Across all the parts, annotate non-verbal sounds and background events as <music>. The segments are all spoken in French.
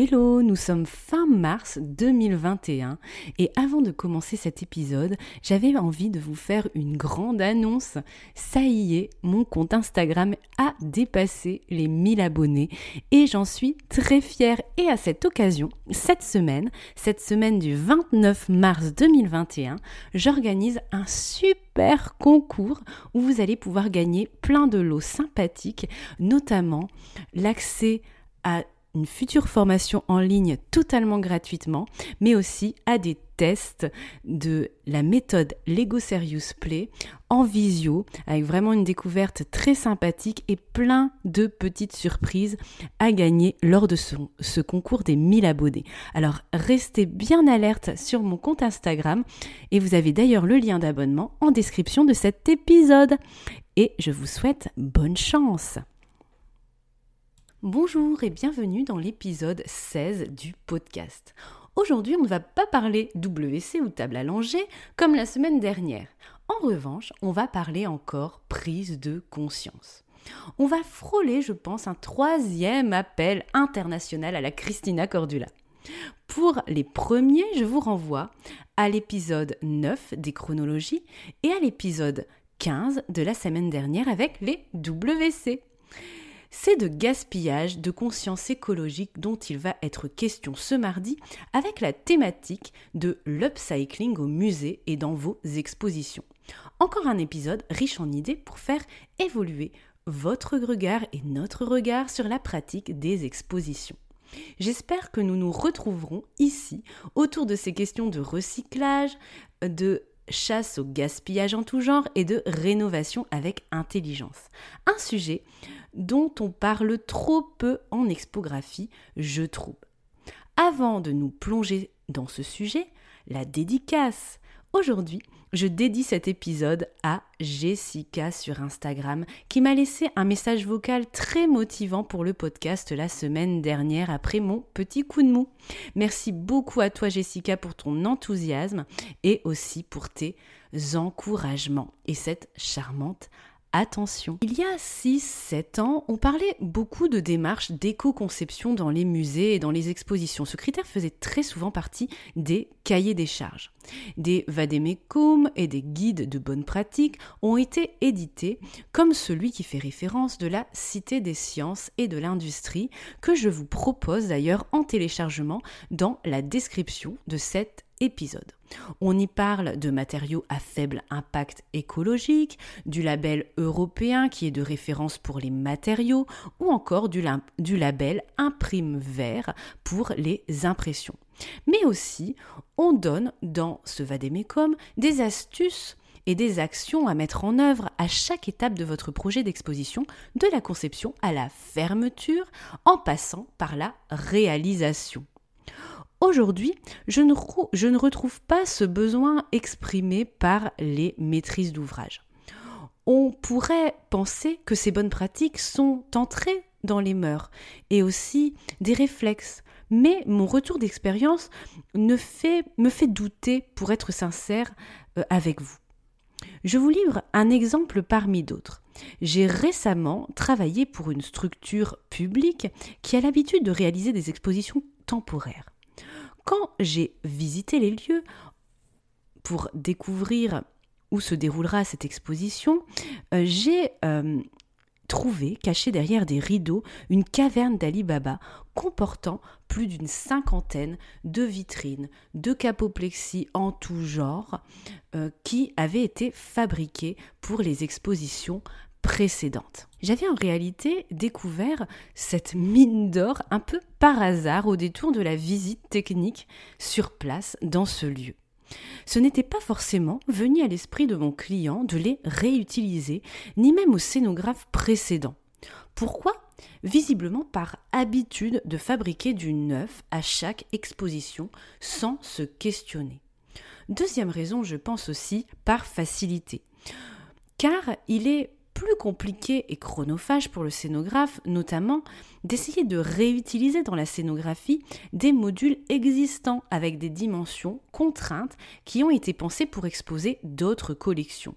Hello, nous sommes fin mars 2021 et avant de commencer cet épisode, j'avais envie de vous faire une grande annonce. Ça y est, mon compte Instagram a dépassé les 1000 abonnés et j'en suis très fière. Et à cette occasion, cette semaine, cette semaine du 29 mars 2021, j'organise un super concours où vous allez pouvoir gagner plein de lots sympathiques, notamment l'accès à une future formation en ligne totalement gratuitement, mais aussi à des tests de la méthode Lego Serious Play en visio, avec vraiment une découverte très sympathique et plein de petites surprises à gagner lors de ce, ce concours des 1000 abonnés. Alors restez bien alerte sur mon compte Instagram et vous avez d'ailleurs le lien d'abonnement en description de cet épisode. Et je vous souhaite bonne chance. Bonjour et bienvenue dans l'épisode 16 du podcast. Aujourd'hui, on ne va pas parler WC ou table langer comme la semaine dernière. En revanche, on va parler encore prise de conscience. On va frôler, je pense, un troisième appel international à la Christina Cordula. Pour les premiers, je vous renvoie à l'épisode 9 des chronologies et à l'épisode 15 de la semaine dernière avec les WC. C'est de gaspillage, de conscience écologique dont il va être question ce mardi avec la thématique de l'upcycling au musée et dans vos expositions. Encore un épisode riche en idées pour faire évoluer votre regard et notre regard sur la pratique des expositions. J'espère que nous nous retrouverons ici autour de ces questions de recyclage, de chasse au gaspillage en tout genre et de rénovation avec intelligence. Un sujet dont on parle trop peu en expographie, je trouve. Avant de nous plonger dans ce sujet, la dédicace. Aujourd'hui, je dédie cet épisode à Jessica sur Instagram qui m'a laissé un message vocal très motivant pour le podcast la semaine dernière après mon petit coup de mou. Merci beaucoup à toi Jessica pour ton enthousiasme et aussi pour tes encouragements et cette charmante Attention. Il y a 6-7 ans, on parlait beaucoup de démarches d'éco-conception dans les musées et dans les expositions. Ce critère faisait très souvent partie des cahiers des charges. Des vadémécum et des guides de bonne pratique ont été édités, comme celui qui fait référence de la Cité des sciences et de l'industrie, que je vous propose d'ailleurs en téléchargement dans la description de cette On y parle de matériaux à faible impact écologique, du label européen qui est de référence pour les matériaux ou encore du, label Imprime Vert pour les impressions. Mais aussi, on donne dans ce Vadémécom des astuces et des actions à mettre en œuvre à chaque étape de votre projet d'exposition, de la conception à la fermeture, en passant par la réalisation. Aujourd'hui, je ne, retrouve pas ce besoin exprimé par les maîtrises d'ouvrage. On pourrait penser que ces bonnes pratiques sont entrées dans les mœurs et aussi des réflexes. Mais mon retour d'expérience me fait douter, pour être sincère euh, avec vous. Je vous livre un exemple parmi d'autres. J'ai récemment travaillé pour une structure publique qui a l'habitude de réaliser des expositions temporaires. Quand j'ai visité les lieux pour découvrir où se déroulera cette exposition, euh, j'ai euh, trouvé, caché derrière des rideaux, une caverne d'Ali Baba comportant plus d'une cinquantaine de vitrines, de capoplexie en tout genre, euh, qui avaient été fabriquées pour les expositions précédentes. J'avais en réalité découvert cette mine d'or un peu par hasard au détour de la visite technique sur place dans ce lieu. Ce n'était pas forcément venu à l'esprit de mon client de les réutiliser, ni même au scénographe précédent. Pourquoi? Visiblement par habitude de fabriquer du neuf à chaque exposition sans se questionner. Deuxième raison, je pense aussi par facilité. Car il est plus compliqué et chronophage pour le scénographe, notamment, d'essayer de réutiliser dans la scénographie des modules existants avec des dimensions contraintes qui ont été pensées pour exposer d'autres collections.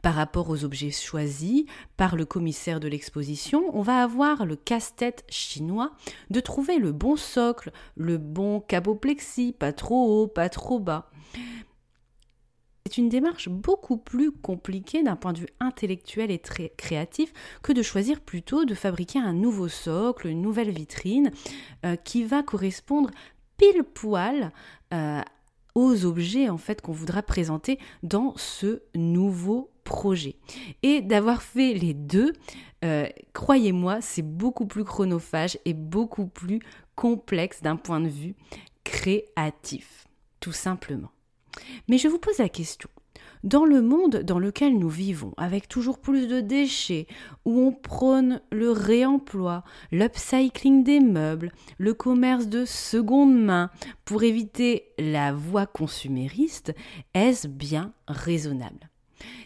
Par rapport aux objets choisis par le commissaire de l'exposition, on va avoir le casse-tête chinois de trouver le bon socle, le bon caboplexie, pas trop haut, pas trop bas. C'est une démarche beaucoup plus compliquée d'un point de vue intellectuel et très créatif que de choisir plutôt de fabriquer un nouveau socle, une nouvelle vitrine euh, qui va correspondre pile poil euh, aux objets en fait qu'on voudra présenter dans ce nouveau projet. Et d'avoir fait les deux, euh, croyez-moi, c'est beaucoup plus chronophage et beaucoup plus complexe d'un point de vue créatif, tout simplement. Mais je vous pose la question. Dans le monde dans lequel nous vivons, avec toujours plus de déchets, où on prône le réemploi, l'upcycling des meubles, le commerce de seconde main, pour éviter la voie consumériste, est-ce bien raisonnable?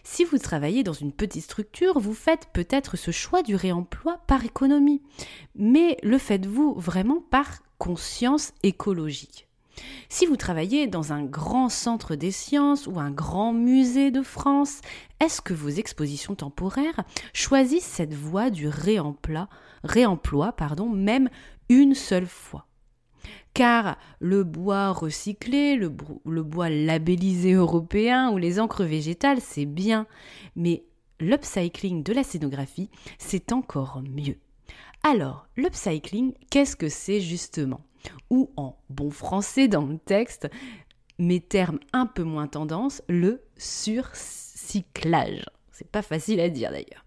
Si vous travaillez dans une petite structure, vous faites peut-être ce choix du réemploi par économie, mais le faites-vous vraiment par conscience écologique? Si vous travaillez dans un grand centre des sciences ou un grand musée de France, est-ce que vos expositions temporaires choisissent cette voie du réemploi, même une seule fois? Car le bois recyclé, le, bois labellisé européen ou les encres végétales, c'est bien, mais l'upcycling de la scénographie, c'est encore mieux. Alors, l'upcycling, qu'est-ce que c'est justement? Ou en bon français dans le texte, mes termes un peu moins tendance, le surcyclage. C'est pas facile à dire d'ailleurs.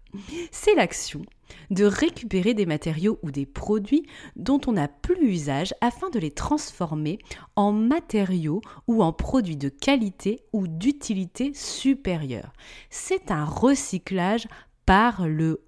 C'est l'action de récupérer des matériaux ou des produits dont on n'a plus usage afin de les transformer en matériaux ou en produits de qualité ou d'utilité supérieure. C'est un recyclage par le.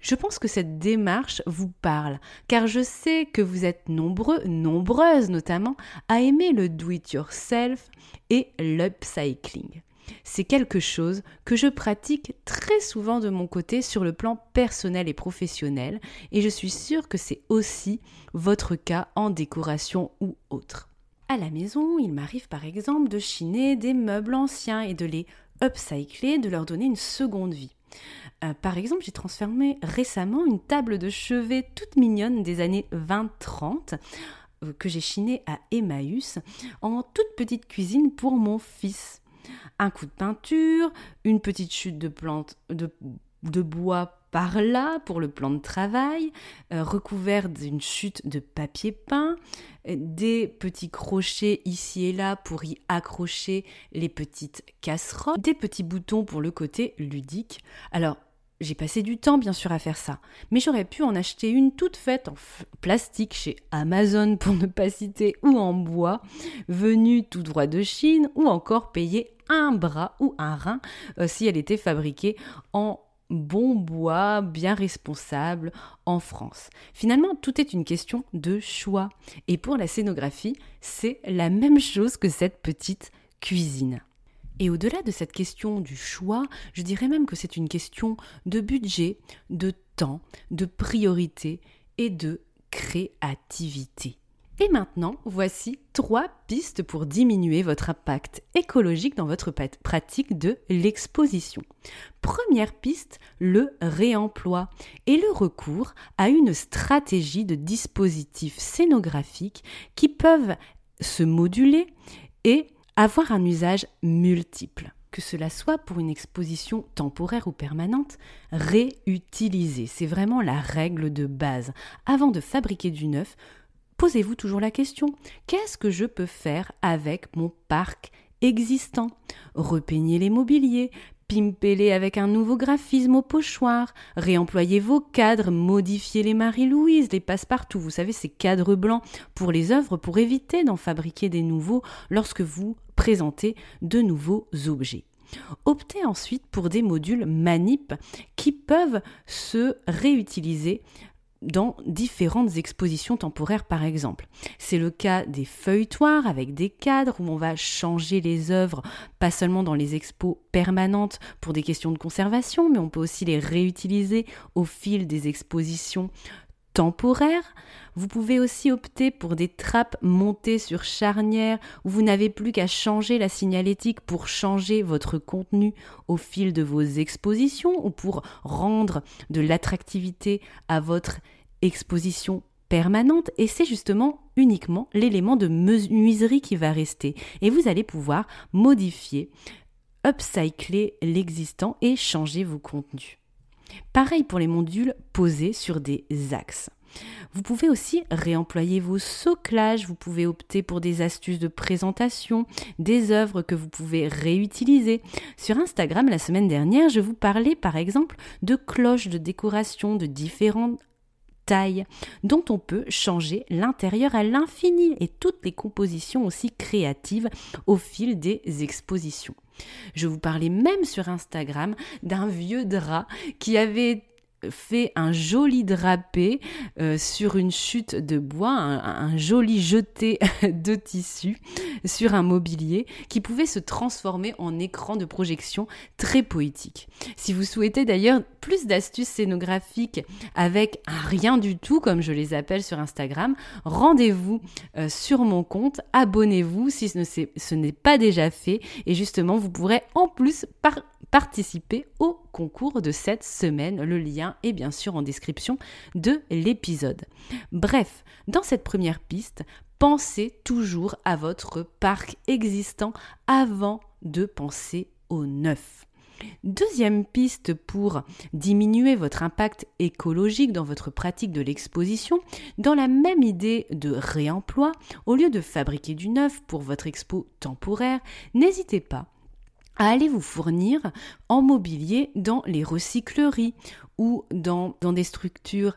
Je pense que cette démarche vous parle, car je sais que vous êtes nombreux, nombreuses notamment, à aimer le do-it-yourself et l'upcycling. C'est quelque chose que je pratique très souvent de mon côté sur le plan personnel et professionnel, et je suis sûre que c'est aussi votre cas en décoration ou autre. À la maison, il m'arrive par exemple de chiner des meubles anciens et de les upcycler, de leur donner une seconde vie. Euh, par exemple, j'ai transformé récemment une table de chevet toute mignonne des années 20-30 euh, que j'ai chinée à Emmaüs en toute petite cuisine pour mon fils. Un coup de peinture, une petite chute de plantes de, bois par là pour le plan de travail, euh, recouvert d'une chute de papier peint, des petits crochets ici et là pour y accrocher les petites casseroles, des petits boutons pour le côté ludique. Alors, j'ai passé du temps bien sûr à faire ça, mais j'aurais pu en acheter une toute faite en plastique chez Amazon <laughs> pour ne pas citer ou en bois, venue tout droit de Chine, ou encore payer un bras ou un rein euh, si elle était fabriquée en bon bois, bien responsable en France. Finalement, tout est une question de choix. Et pour la scénographie, c'est la même chose que cette petite cuisine. Et au-delà de cette question du choix, je dirais même que c'est une question de budget, de temps, de priorité et de créativité. Et maintenant, voici trois pistes pour diminuer votre impact écologique dans votre pratique de l'exposition. Première piste, le réemploi et le recours à une stratégie de dispositifs scénographiques qui peuvent se moduler et avoir un usage multiple, que cela soit pour une exposition temporaire ou permanente, réutiliser. C'est vraiment la règle de base. Avant de fabriquer du neuf, posez-vous toujours la question, qu'est-ce que je peux faire avec mon parc existant? Repeigner les mobiliers, pimpez-les avec un nouveau graphisme au pochoir, réemployez vos cadres, modifiez les Marie-Louise, les passe-partout, vous savez, ces cadres blancs pour les œuvres pour éviter d'en fabriquer des nouveaux lorsque vous présentez de nouveaux objets. Optez ensuite pour des modules manip qui peuvent se réutiliser dans différentes expositions temporaires par exemple. C'est le cas des feuilletoirs avec des cadres où on va changer les œuvres, pas seulement dans les expos permanentes pour des questions de conservation, mais on peut aussi les réutiliser au fil des expositions temporaires. Vous pouvez aussi opter pour des trappes montées sur charnière où vous n'avez plus qu'à changer la signalétique pour changer votre contenu au fil de vos expositions ou pour rendre de l'attractivité à votre exposition permanente et c'est justement uniquement l'élément de menuiserie qui va rester et vous allez pouvoir modifier, upcycler l'existant et changer vos contenus. Pareil pour les modules posés sur des axes. Vous pouvez aussi réemployer vos soclages, vous pouvez opter pour des astuces de présentation, des œuvres que vous pouvez réutiliser. Sur Instagram la semaine dernière, je vous parlais par exemple de cloches de décoration de différentes dont on peut changer l'intérieur à l'infini et toutes les compositions aussi créatives au fil des expositions. Je vous parlais même sur Instagram d'un vieux drap qui avait fait un joli drapé euh, sur une chute de bois, un, joli jeté <laughs> de tissu sur un mobilier qui pouvait se transformer en écran de projection très poétique. Si vous souhaitez d'ailleurs plus d'astuces scénographiques avec un rien du tout, comme je les appelle sur Instagram, rendez-vous euh, sur mon compte, abonnez-vous si ce n'est pas déjà fait et justement vous pourrez en plus participer au concours de cette semaine. Le lien est bien sûr en description de l'épisode. Bref, dans cette première piste, pensez toujours à votre parc existant avant de penser au neuf. Deuxième piste pour diminuer votre impact écologique dans votre pratique de l'exposition, dans la même idée de réemploi, au lieu de fabriquer du neuf pour votre expo temporaire, n'hésitez pas à aller vous fournir en mobilier dans les recycleries ou dans, dans des structures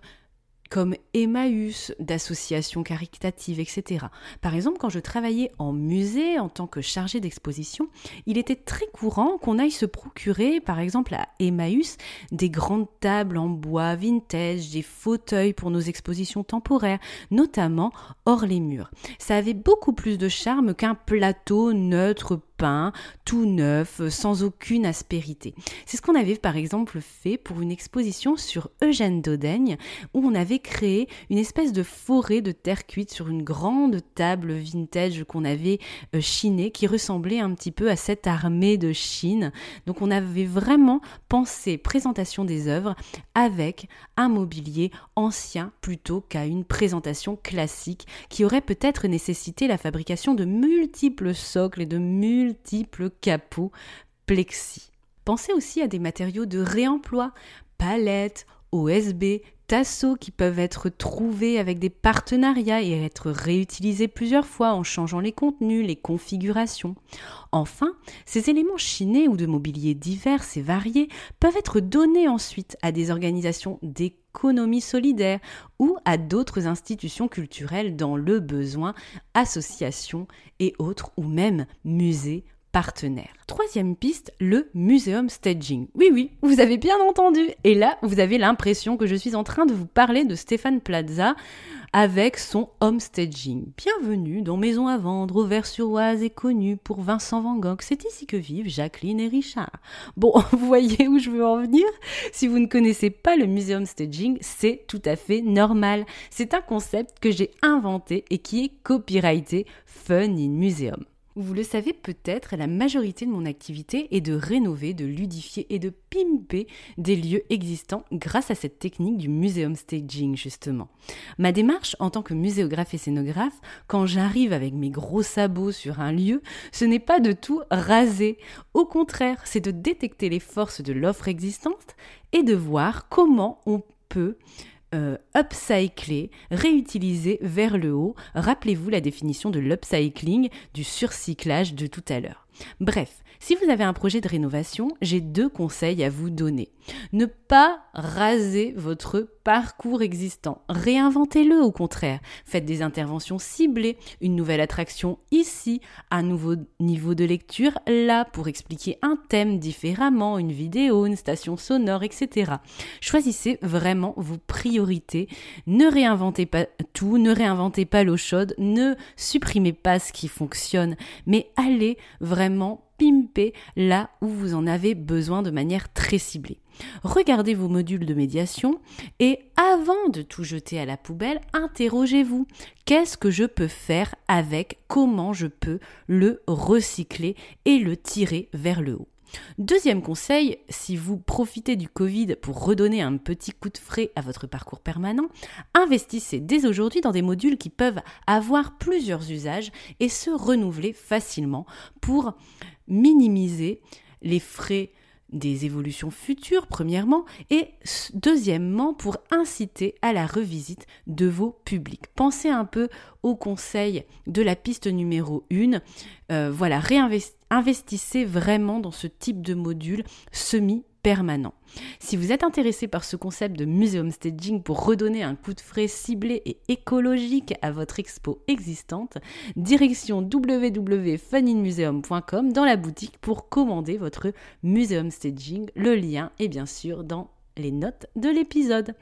comme Emmaüs, d'associations caritatives, etc. Par exemple, quand je travaillais en musée en tant que chargé d'exposition, il était très courant qu'on aille se procurer, par exemple à Emmaüs, des grandes tables en bois vintage, des fauteuils pour nos expositions temporaires, notamment hors les murs. Ça avait beaucoup plus de charme qu'un plateau neutre peint, tout neuf, sans aucune aspérité. C'est ce qu'on avait par exemple fait pour une exposition sur Eugène Daudaigne, où on avait créé une espèce de forêt de terre cuite sur une grande table vintage qu'on avait euh, chinée, qui ressemblait un petit peu à cette armée de Chine. Donc on avait vraiment pensé présentation des œuvres avec un mobilier ancien plutôt qu'à une présentation classique qui aurait peut-être nécessité la fabrication de multiples socles et de multiples multiples capots plexi. Pensez aussi à des matériaux de réemploi, palettes, OSB, tasseaux qui peuvent être trouvés avec des partenariats et être réutilisés plusieurs fois en changeant les contenus, les configurations. Enfin, ces éléments chinés ou de mobilier divers et variés peuvent être donnés ensuite à des organisations d'économie solidaire ou à d'autres institutions culturelles dans le besoin, associations et autres ou même musées Troisième piste, le museum staging. Oui, oui, vous avez bien entendu. Et là, vous avez l'impression que je suis en train de vous parler de Stéphane Plaza avec son home staging. Bienvenue dans Maison à vendre, Auvers-sur-Oise et connu pour Vincent Van Gogh. C'est ici que vivent Jacqueline et Richard. Bon, <laughs> vous voyez où je veux en venir? Si vous ne connaissez pas le museum staging, c'est tout à fait normal. C'est un concept que j'ai inventé et qui est copyrighté Fun in Museum. Vous le savez peut-être, la majorité de mon activité est de rénover, de ludifier et de pimper des lieux existants grâce à cette technique du museum staging justement. Ma démarche en tant que muséographe et scénographe, quand j'arrive avec mes gros sabots sur un lieu, ce n'est pas de tout raser. Au contraire, c'est de détecter les forces de l'offre existante et de voir comment on peut euh, upcycler, réutiliser vers le haut. Rappelez-vous la définition de l'upcycling, du surcyclage de tout à l'heure. Bref, Si vous avez un projet de rénovation, j'ai deux conseils à vous donner. Ne pas raser votre parcours existant. Réinventez-le au contraire. Faites des interventions ciblées, une nouvelle attraction ici, un nouveau niveau de lecture là pour expliquer un thème différemment, une vidéo, une station sonore, etc. Choisissez vraiment vos priorités. Ne réinventez pas tout, ne réinventez pas l'eau chaude, ne supprimez pas ce qui fonctionne, mais allez vraiment pimper là où vous en avez besoin de manière très ciblée. Regardez vos modules de médiation et avant de tout jeter à la poubelle, interrogez-vous. Qu'est-ce que je peux faire avec? Comment je peux le recycler et le tirer vers le haut? Deuxième conseil, si vous profitez du Covid pour redonner un petit coup de frais à votre parcours permanent, investissez dès aujourd'hui dans des modules qui peuvent avoir plusieurs usages et se renouveler facilement pour minimiser les frais des évolutions futures, premièrement, et deuxièmement, pour inciter à la revisite de vos publics. Pensez un peu au conseil de la piste numéro 1. Euh, voilà, réinvestissez vraiment dans ce type de module semi Si vous êtes intéressé par ce concept de museum staging pour redonner un coup de frais ciblé et écologique à votre expo existante, direction www.funinmuseum.com dans la boutique pour commander votre museum staging. Le lien est bien sûr dans les notes de l'épisode.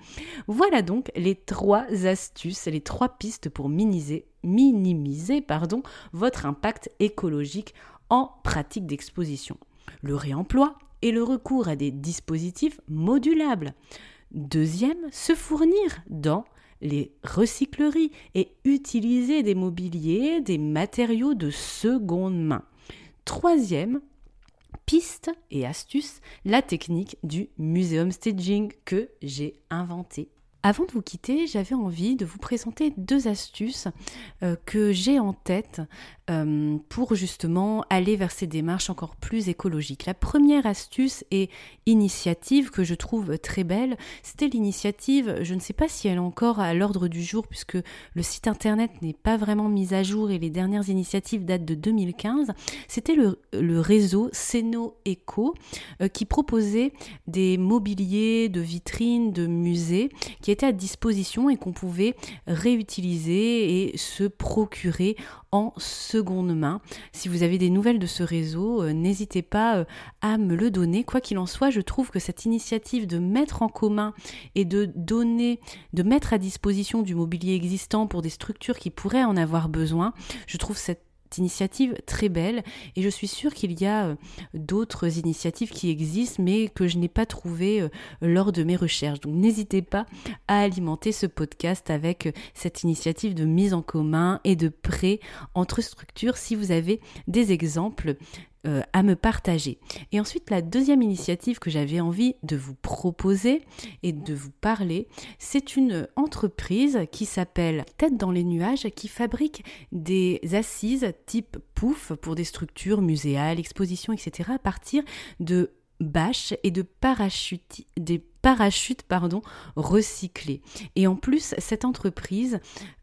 Voilà donc les trois astuces, les trois pistes pour minimiser, minimiser pardon, votre impact écologique en pratique d'exposition. Le réemploi, et le recours à des dispositifs modulables. Deuxième, se fournir dans les recycleries et utiliser des mobiliers, des matériaux de seconde main. Troisième, piste et astuce, la technique du museum staging que j'ai inventé avant de vous quitter, j'avais envie de vous présenter deux astuces euh, que j'ai en tête euh, pour justement aller vers ces démarches encore plus écologiques. La première astuce et initiative que je trouve très belle, c'était l'initiative, je ne sais pas si elle est encore à l'ordre du jour puisque le site internet n'est pas vraiment mis à jour et les dernières initiatives datent de 2015, c'était le, réseau Seno Eco euh, qui proposait des mobiliers de vitrines, de musées qui à disposition et qu'on pouvait réutiliser et se procurer en seconde main. Si vous avez des nouvelles de ce réseau, euh, n'hésitez pas euh, à me le donner. Quoi qu'il en soit, je trouve que cette initiative de mettre en commun et de donner, de mettre à disposition du mobilier existant pour des structures qui pourraient en avoir besoin, je trouve cette initiative très belle et je suis sûre qu'il y a euh, d'autres initiatives qui existent mais que je n'ai pas trouvées euh, lors de mes recherches. Donc n'hésitez pas à alimenter ce podcast avec euh, cette initiative de mise en commun et de prêt entre structures si vous avez des exemples euh, à me partager. Et ensuite, la deuxième initiative que j'avais envie de vous proposer et de vous parler, c'est une entreprise qui s'appelle Tête dans les nuages, qui fabrique des assises type pouf pour des structures muséales, expositions, etc. à partir de bâches et de parachutes, parachutes pardon, recyclés. Et en plus, cette entreprise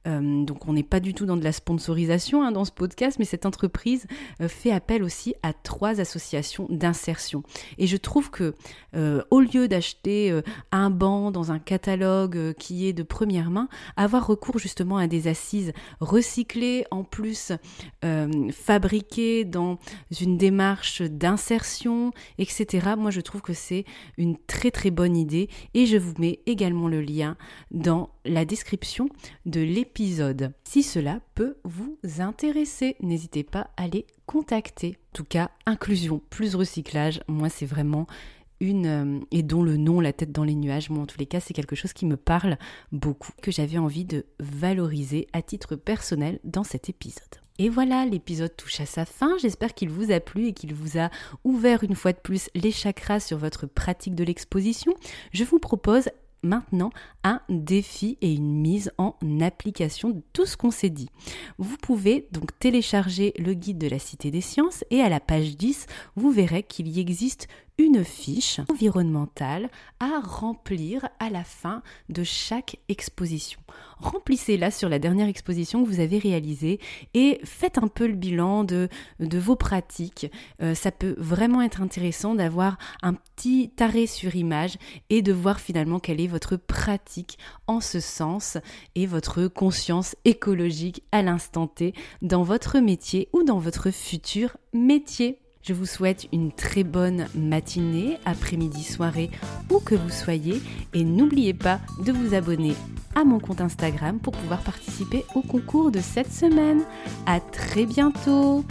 euh, donc on n'est pas du tout dans de la sponsorisation hein, dans ce podcast, mais cette entreprise euh, fait appel aussi à trois associations d'insertion. Et je trouve que euh, au lieu d'acheter un banc dans un catalogue qui est de première main, avoir recours justement à des assises recyclées, en plus fabriquées dans une démarche d'insertion, etc. Moi je trouve que c'est une très très bonne idée et je vous mets également le lien dans la description de l'épisode. Si cela peut vous intéresser, n'hésitez pas à les contacter. En tout cas, inclusion plus recyclage, moi c'est vraiment une euh, et dont le nom la tête dans les nuages moi en tous les cas c'est quelque chose qui me parle beaucoup que j'avais envie de valoriser à titre personnel dans cet épisode. Et voilà, l'épisode touche à sa fin. J'espère qu'il vous a plu et qu'il vous a ouvert une fois de plus les chakras sur votre pratique de l'exposition. Je vous propose maintenant un défi et une mise en application de tout ce qu'on s'est dit. Vous pouvez donc télécharger le guide de la Cité des Sciences et à la page 10, vous verrez qu'il y existe une fiche environnementale à remplir à la fin de chaque exposition. Remplissez-la sur la dernière exposition que vous avez réalisée et faites un peu le bilan de, vos pratiques. Euh, ça peut vraiment être intéressant d'avoir un petit arrêt sur image et de voir finalement quelle est votre pratique en ce sens et votre conscience écologique à l'instant T dans votre métier ou dans votre futur métier. Je vous souhaite une très bonne matinée, après-midi, soirée, où que vous soyez. Et n'oubliez pas de vous abonner à mon compte Instagram pour pouvoir participer au concours de cette semaine. À très bientôt!